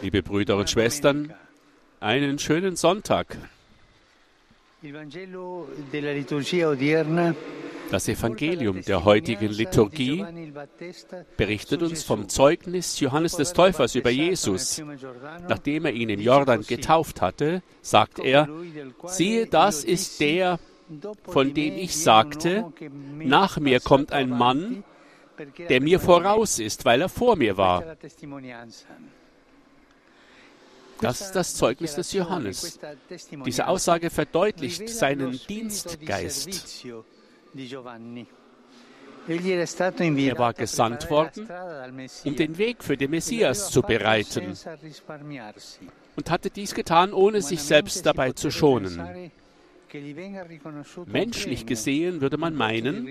Liebe Brüder und Schwestern, einen schönen Sonntag. Das Evangelium der heutigen Liturgie berichtet uns vom Zeugnis Johannes des Täufers über Jesus. Nachdem er ihn im Jordan getauft hatte, sagt er, siehe, das ist der, von dem ich sagte, nach mir kommt ein Mann, der mir voraus ist, weil er vor mir war. Das ist das Zeugnis des Johannes. Diese Aussage verdeutlicht seinen Dienstgeist. Er war gesandt worden, um den Weg für den Messias zu bereiten und hatte dies getan, ohne sich selbst dabei zu schonen. Menschlich gesehen würde man meinen,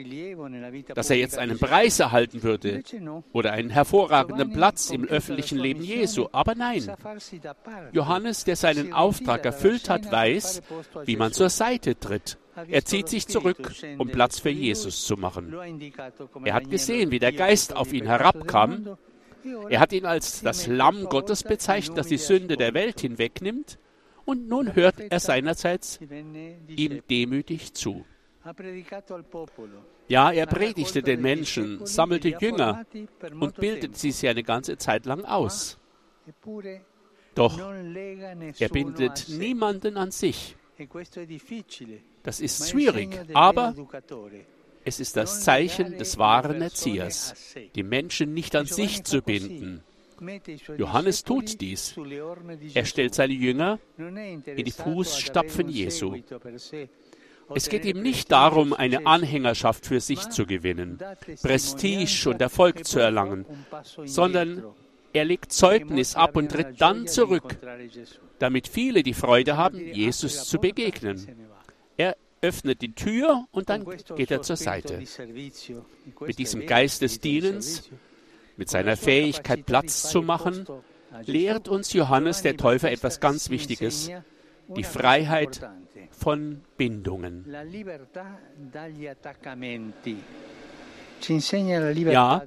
dass er jetzt einen Preis erhalten würde oder einen hervorragenden Platz im öffentlichen Leben Jesu. Aber nein, Johannes, der seinen Auftrag erfüllt hat, weiß, wie man zur Seite tritt. Er zieht sich zurück, um Platz für Jesus zu machen. Er hat gesehen, wie der Geist auf ihn herabkam. Er hat ihn als das Lamm Gottes bezeichnet, das die Sünde der Welt hinwegnimmt und nun hört er seinerseits ihm demütig zu. Ja, er predigte den Menschen, sammelte Jünger und bildete sie eine ganze Zeit lang aus. Doch er bindet niemanden an sich. Das ist schwierig, aber es ist das Zeichen des wahren Erziehers, die Menschen nicht an sich zu binden. Johannes tut dies. Er stellt seine Jünger in die Fußstapfen Jesu. Es geht ihm nicht darum, eine Anhängerschaft für sich zu gewinnen, Prestige und Erfolg zu erlangen, sondern er legt Zeugnis ab und tritt dann zurück, damit viele die Freude haben, Jesus zu begegnen. Er öffnet die Tür und dann geht er zur Seite. Mit diesem Geist des Dienens mit seiner Fähigkeit Platz zu machen, lehrt uns Johannes der Täufer etwas ganz Wichtiges, die Freiheit von Bindungen. Ja,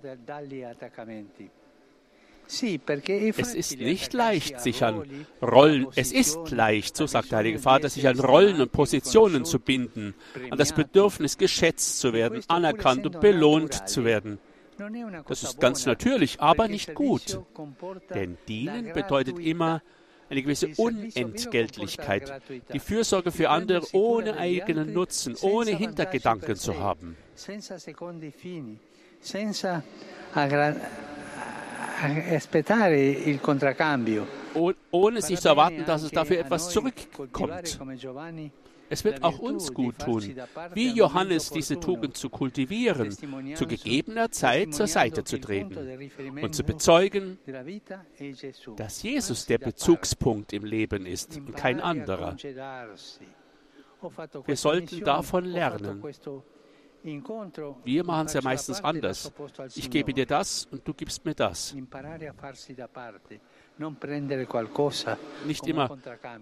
es ist nicht leicht, sich an Rollen, es ist leicht, so sagt der Heilige Vater, sich an Rollen und Positionen zu binden, an das Bedürfnis, geschätzt zu werden, anerkannt und belohnt zu werden. Das ist ganz natürlich, aber nicht gut. Denn dienen bedeutet immer eine gewisse Unentgeltlichkeit, die Fürsorge für andere ohne eigenen Nutzen, ohne Hintergedanken zu haben. Ohne sich zu erwarten, dass es dafür etwas zurückkommt. Es wird auch uns gut tun, wie Johannes diese Tugend zu kultivieren, zu gegebener Zeit zur Seite zu treten und zu bezeugen, dass Jesus der Bezugspunkt im Leben ist und kein anderer. Wir sollten davon lernen. Wir machen es ja meistens anders. Ich gebe dir das und du gibst mir das. Nicht immer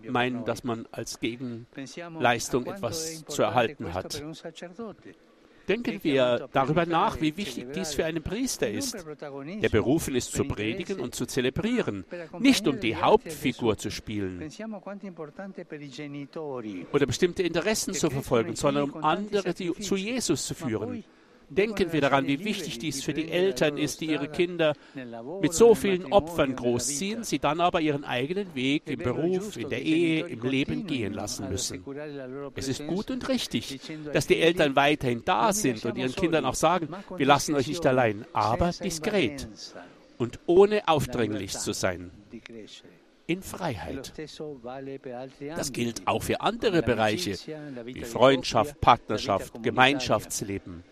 meinen, dass man als Gegenleistung etwas zu erhalten hat. Denken wir darüber nach, wie wichtig dies für einen Priester ist, der berufen ist zu predigen und zu zelebrieren, nicht um die Hauptfigur zu spielen oder bestimmte Interessen zu verfolgen, sondern um andere zu Jesus zu führen. Denken wir daran, wie wichtig dies für die Eltern ist, die ihre Kinder mit so vielen Opfern großziehen, sie dann aber ihren eigenen Weg im Beruf, in der Ehe, im Leben gehen lassen müssen. Es ist gut und richtig, dass die Eltern weiterhin da sind und ihren Kindern auch sagen, wir lassen euch nicht allein, aber diskret und ohne aufdringlich zu sein in Freiheit. Das gilt auch für andere Bereiche wie Freundschaft, Partnerschaft, Gemeinschaftsleben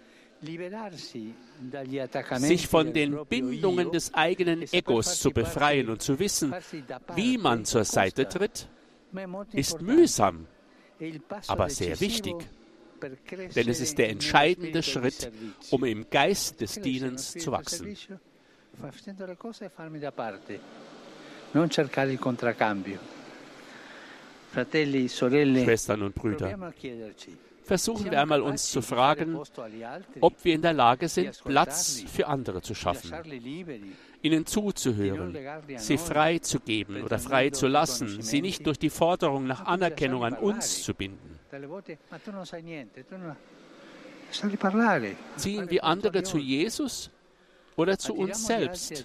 sich von den Bindungen des eigenen Egos zu befreien und zu wissen, wie man zur Seite tritt, ist mühsam, aber sehr wichtig. Denn es ist der entscheidende Schritt, um im Geist des Dienens zu wachsen. Schwestern und Brüder, versuchen wir einmal uns zu fragen, ob wir in der Lage sind, Platz für andere zu schaffen, ihnen zuzuhören, sie frei zu geben oder frei zu lassen, sie nicht durch die Forderung nach Anerkennung an uns zu binden. Ziehen wir andere zu Jesus oder zu uns selbst?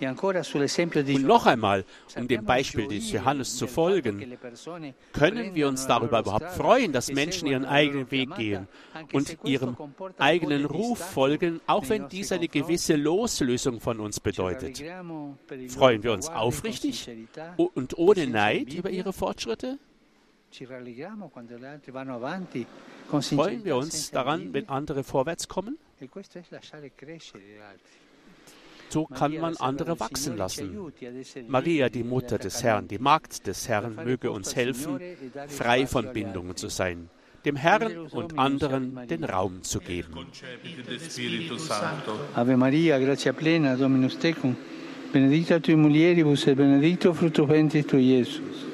Und noch einmal, um dem Beispiel des Johannes zu folgen, können wir uns darüber überhaupt freuen, dass Menschen ihren eigenen Weg gehen und ihrem eigenen Ruf folgen, auch wenn dies eine gewisse Loslösung von uns bedeutet? Freuen wir uns aufrichtig und ohne Neid über ihre Fortschritte? Freuen wir uns daran, wenn andere vorwärts kommen? So kann man andere wachsen lassen. Maria, die Mutter des Herrn, die Magd des Herrn, möge uns helfen, frei von Bindungen zu sein, dem Herrn und anderen den Raum zu geben. Ave Maria, gratia plena, Dominus tecum, benedicta tui mulieribus et benedicto frutto ventris tui, Iesus.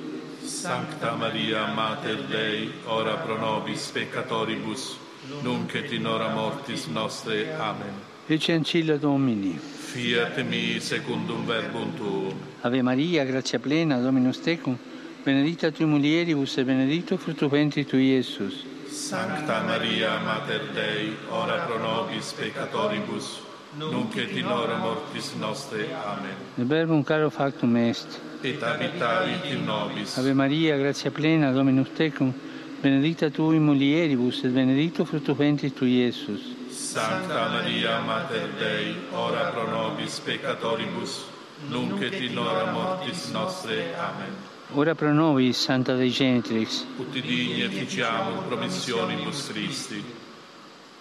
Sancta Maria, Mater Dei, ora pro nobis peccatoribus, nunc et in hora mortis nostre. Amen. Ecce ancilla Domini. Fiat mi secundum verbum tuum. Ave Maria, gratia plena, Dominus tecum, benedicta tui mulieribus et benedicto frutto ventris tui, Iesus. Sancta Maria, Mater Dei, ora pro nobis peccatoribus, nunc et in hora mortis nostre. Amen. Il verbum caro factum est. Et habitavit in nobis. Ave Maria, gratia plena, Dominus tecum, benedicta tui mulieribus et benedicto frutto ventris tui, Iesus. Sancta Maria, Mater Dei, ora pro nobis peccatoribus, nunc et in hora mortis nostre. Amen. Ora pro nobis, Santa Dei Genitrix. Ut digni efficiamur promissionibus Christi.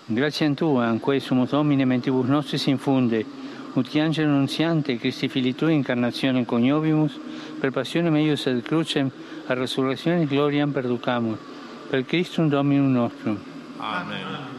Grazie a Tua, anque sumus Domine mentibus nostris infunde, ut qui angelo nunziante, Christi Fili Tui, incarnazione coniovimus, per passione meius et crucem, a resurrezione gloriam perducamur, per Christum Dominum nostrum. Amen.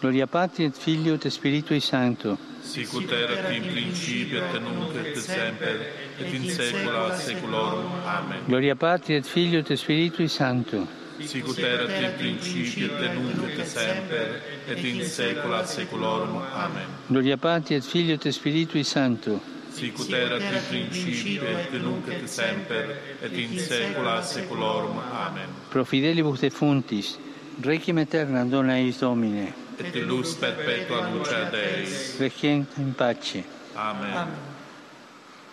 Gloria Patri et Filio et Spiritui Sancto. Sicut erat in principio et nunc et semper et in saecula saeculorum. Amen. Gloria Patri et Filio et Spiritui Sancto. Sicut erat in principio et nunc et semper et in saecula saeculorum. Amen. Gloria Patri et Filio et Spiritui Sancto. Sicut erat in principio et nunc et semper et in saecula saeculorum. Amen. Pro fidelibus defuntis, requiem aeternam dona eis Domine. Et lux perpetua luce Dei. Requiem in pace. Amen.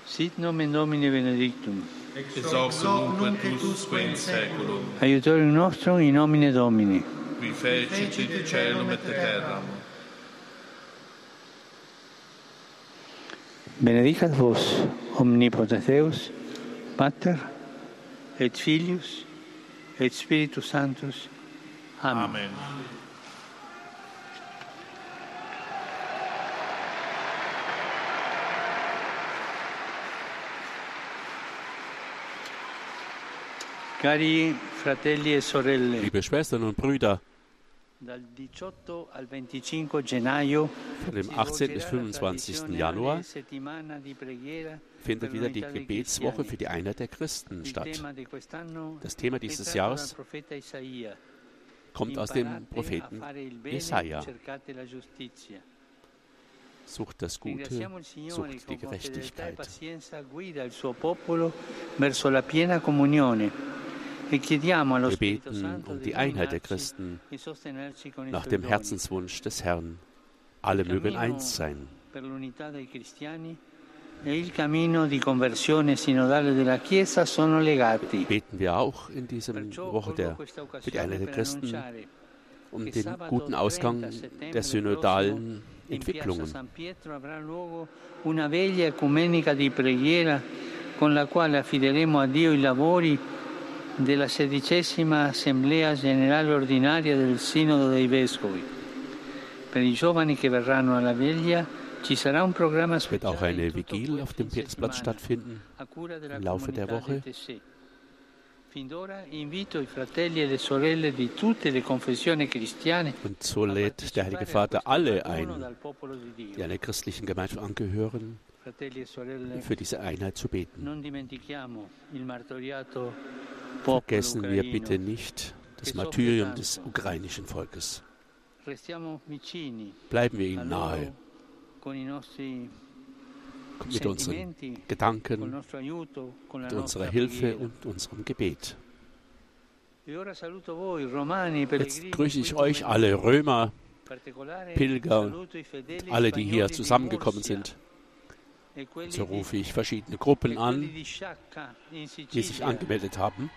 Sit nomen Domini benedictum. Ex hoc nunc et usque in saeculum. Aiutorium nostrum in nomine Domini. Qui fecit et caelum et terram. Benedicat vos, omnipotens Deus, Pater, et Filius, et Spiritus Sanctus. Amen. Amen. Cari fratelli e sorelle, Liebe Schwestern und Brüder, von dem 18. bis 25. Januar findet wieder die Gebetswoche für die Einheit der Christen statt. Das Thema dieses Jahres kommt aus dem Propheten bene, Jesaja. Sucht das Gute, sucht die e Gerechtigkeit. Wir beten um di die Einheit der Christen nach dem. Herzenswunsch des Herrn. Alle mögen eins sein. e. Beten wir auch in dieser Woche der, für die Einheit der Christen um den guten Ausgang 30 settembre der synodalen Entwicklungen. Con la quale affideremo a Dio i lavori della sedicesima Assemblea Generale Ordinaria del Sinodo dei Vescovi. Per i giovani che verranno alla veglia ci sarà un programma Es wird auch eine Vigil auf dem Petersplatz stattfinden. im Laufe der Woche. e Und so lädt der Heilige Vater alle ein, die einer christlichen Gemeinschaft angehören, e für diese Einheit zu beten. Vergessen wir bitte nicht das Martyrium des ukrainischen Volkes. Bleiben wir ihnen nahe mit unseren Gedanken, mit unserer Hilfe und unserem Gebet. Jetzt grüße ich euch alle Römer, Pilger und alle, die hier zusammengekommen sind. So rufe ich verschiedene Gruppen an, die sich angemeldet haben.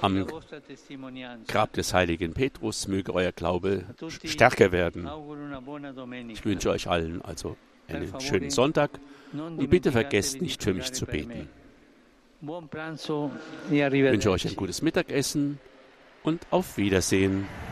Am Grab des heiligen Petrus möge euer Glaube stärker werden. Ich wünsche euch allen also einen schönen Sonntag und bitte vergesst nicht für mich zu beten. Ich wünsche euch ein gutes Mittagessen und auf Wiedersehen.